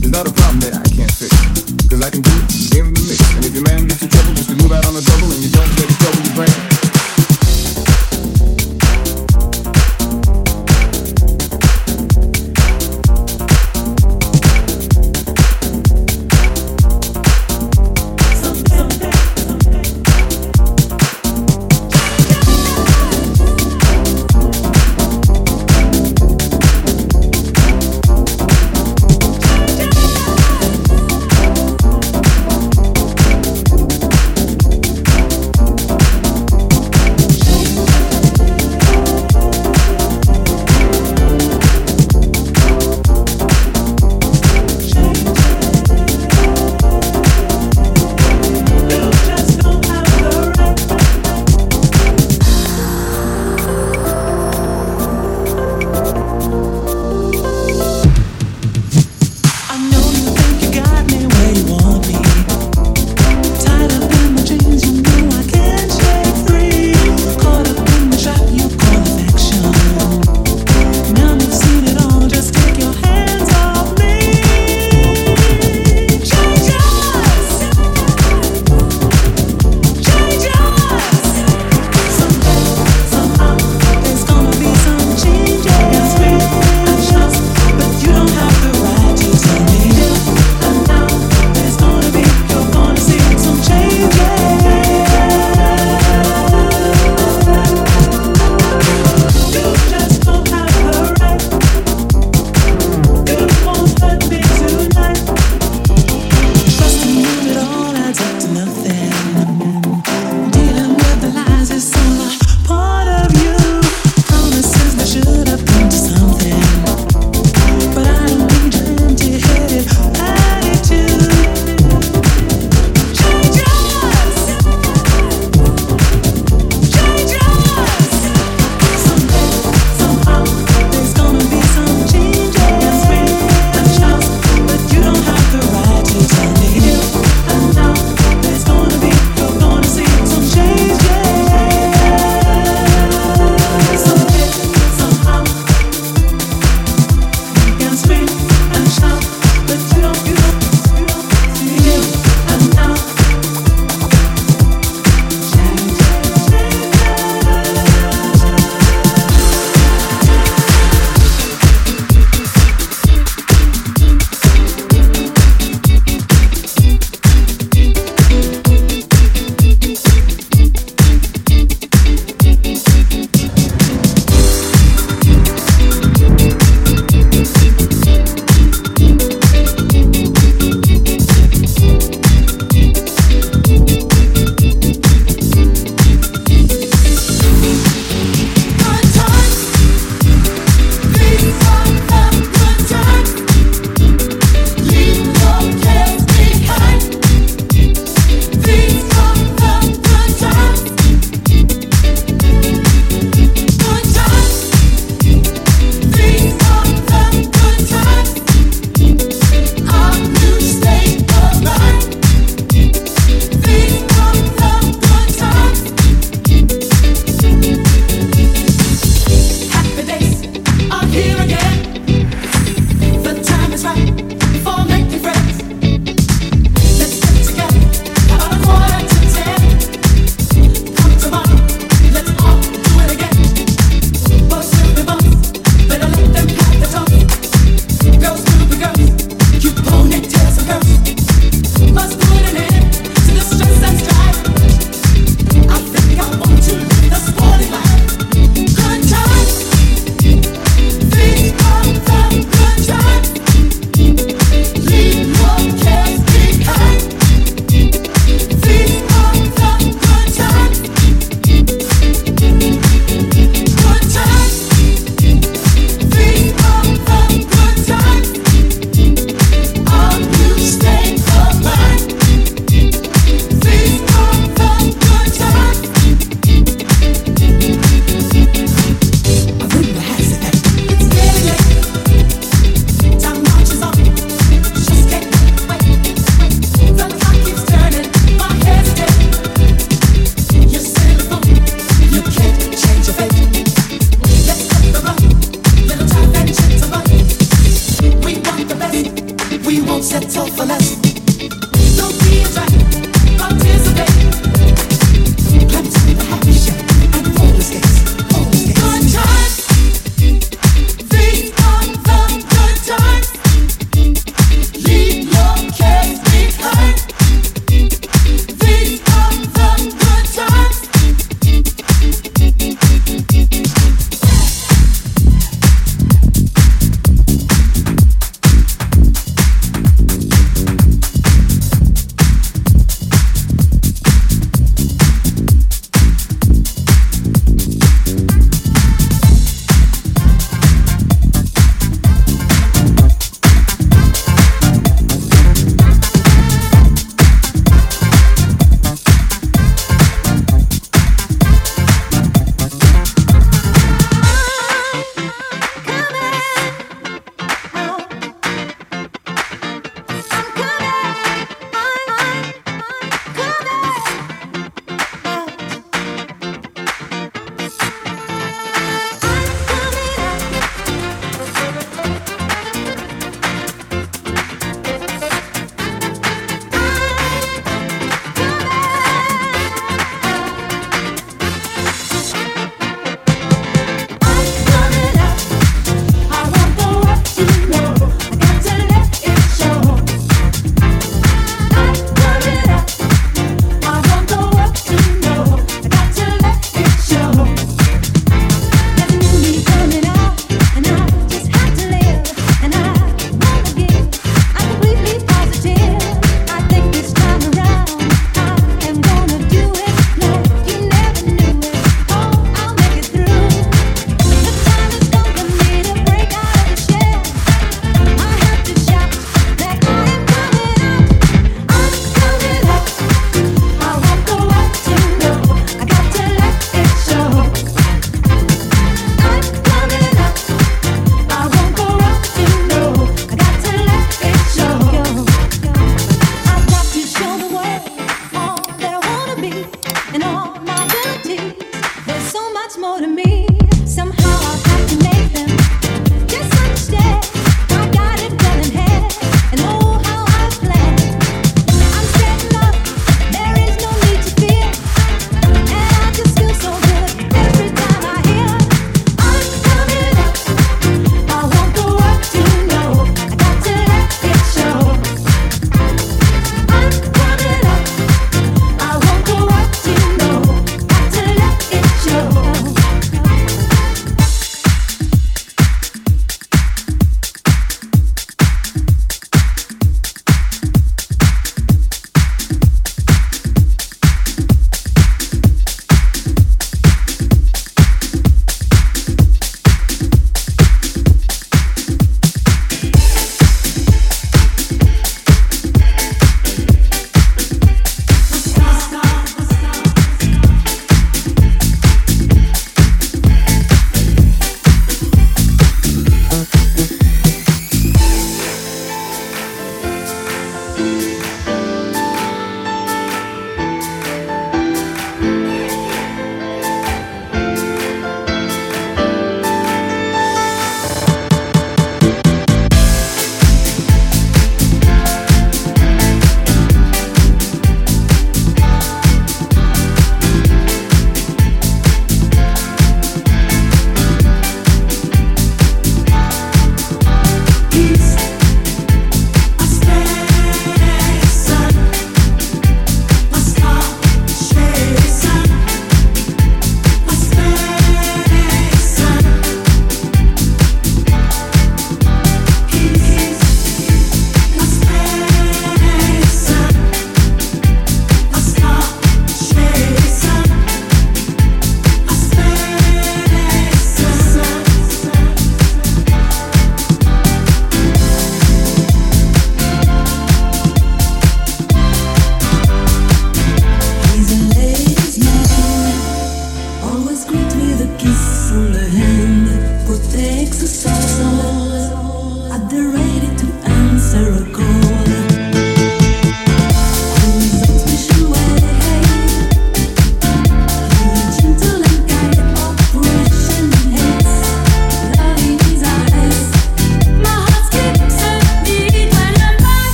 There's not a problem that I can't fix, cause I can do it.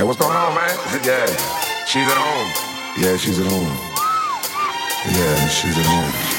Hey, what's going on, man? Yeah, she's at home. Yeah, she's at home. Yeah, she's at home.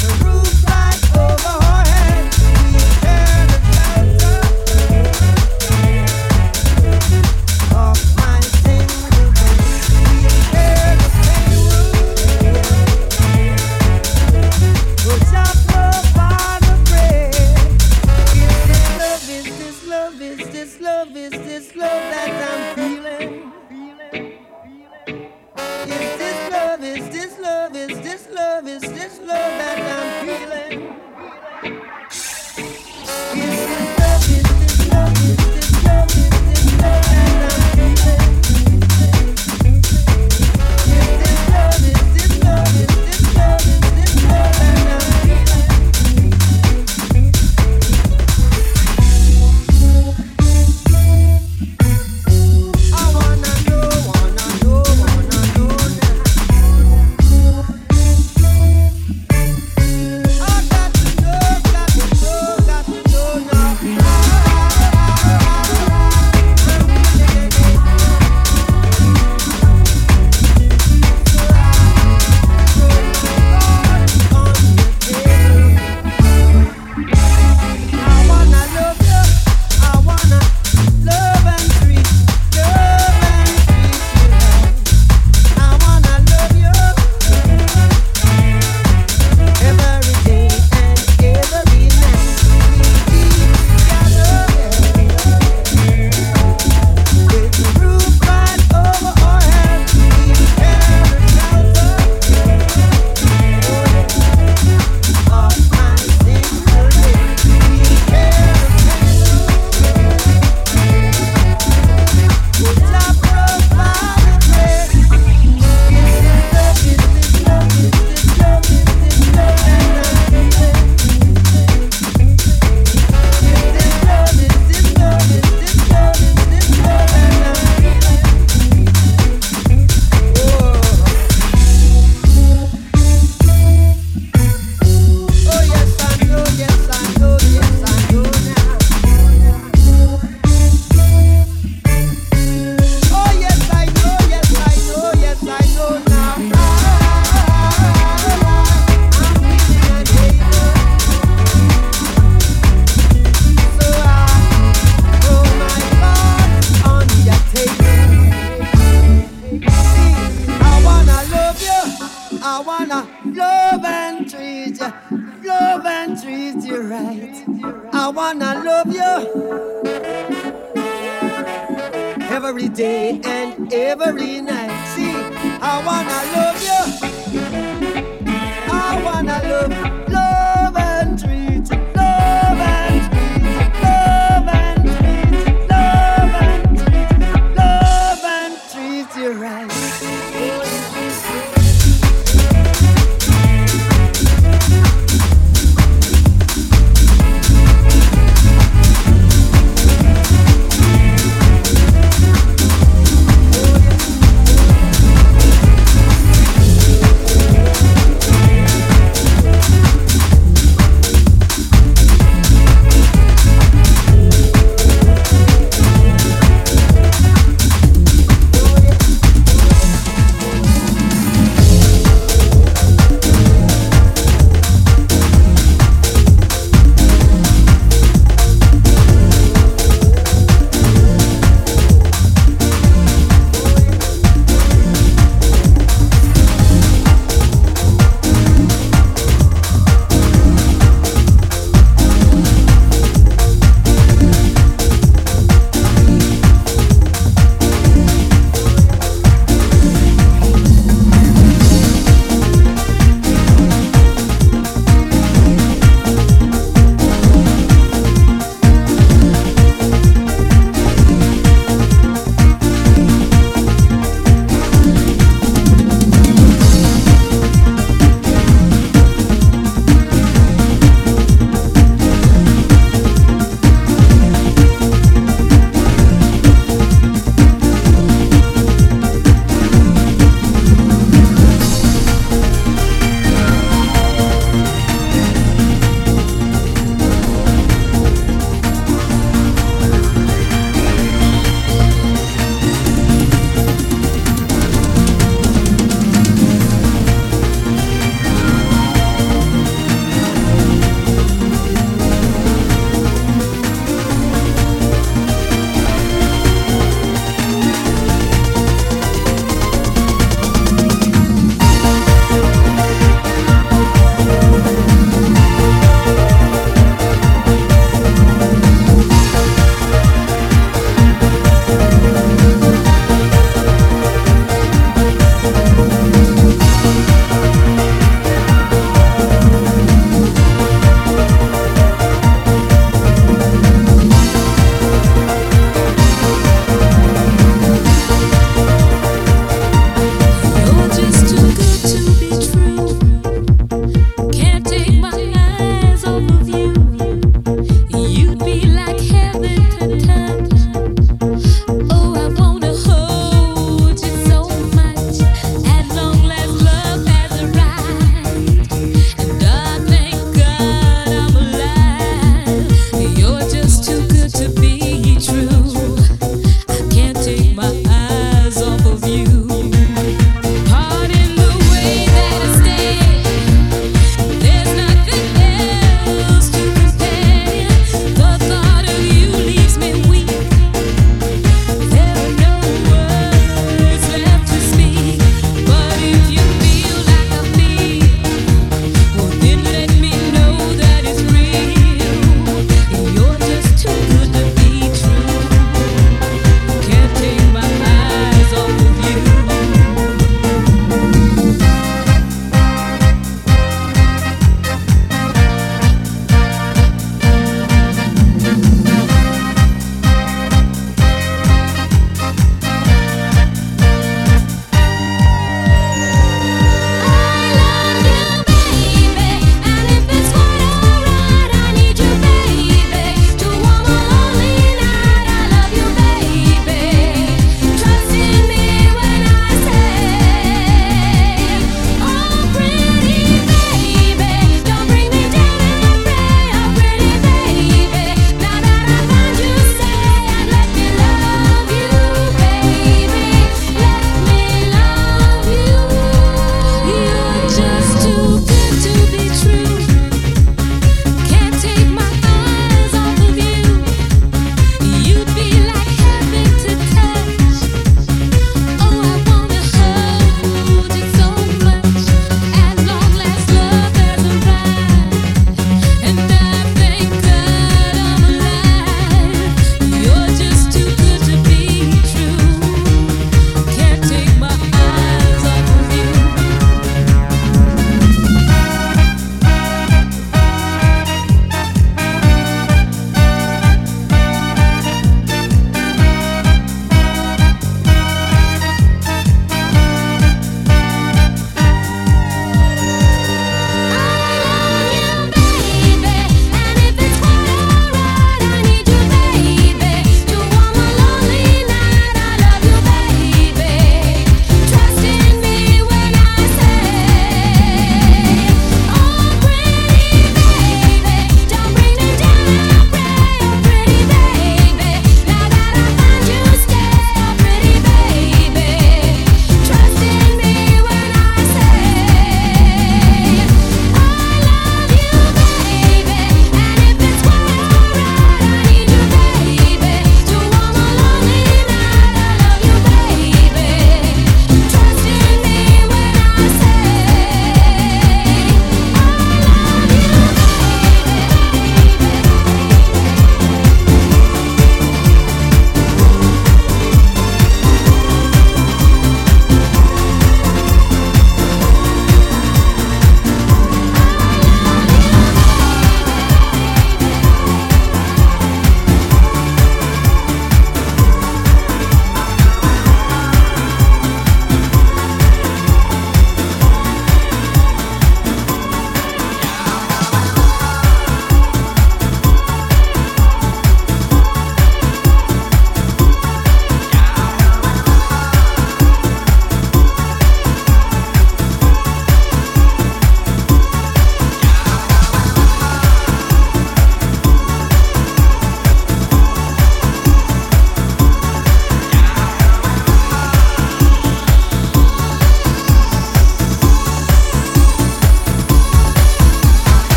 the rules.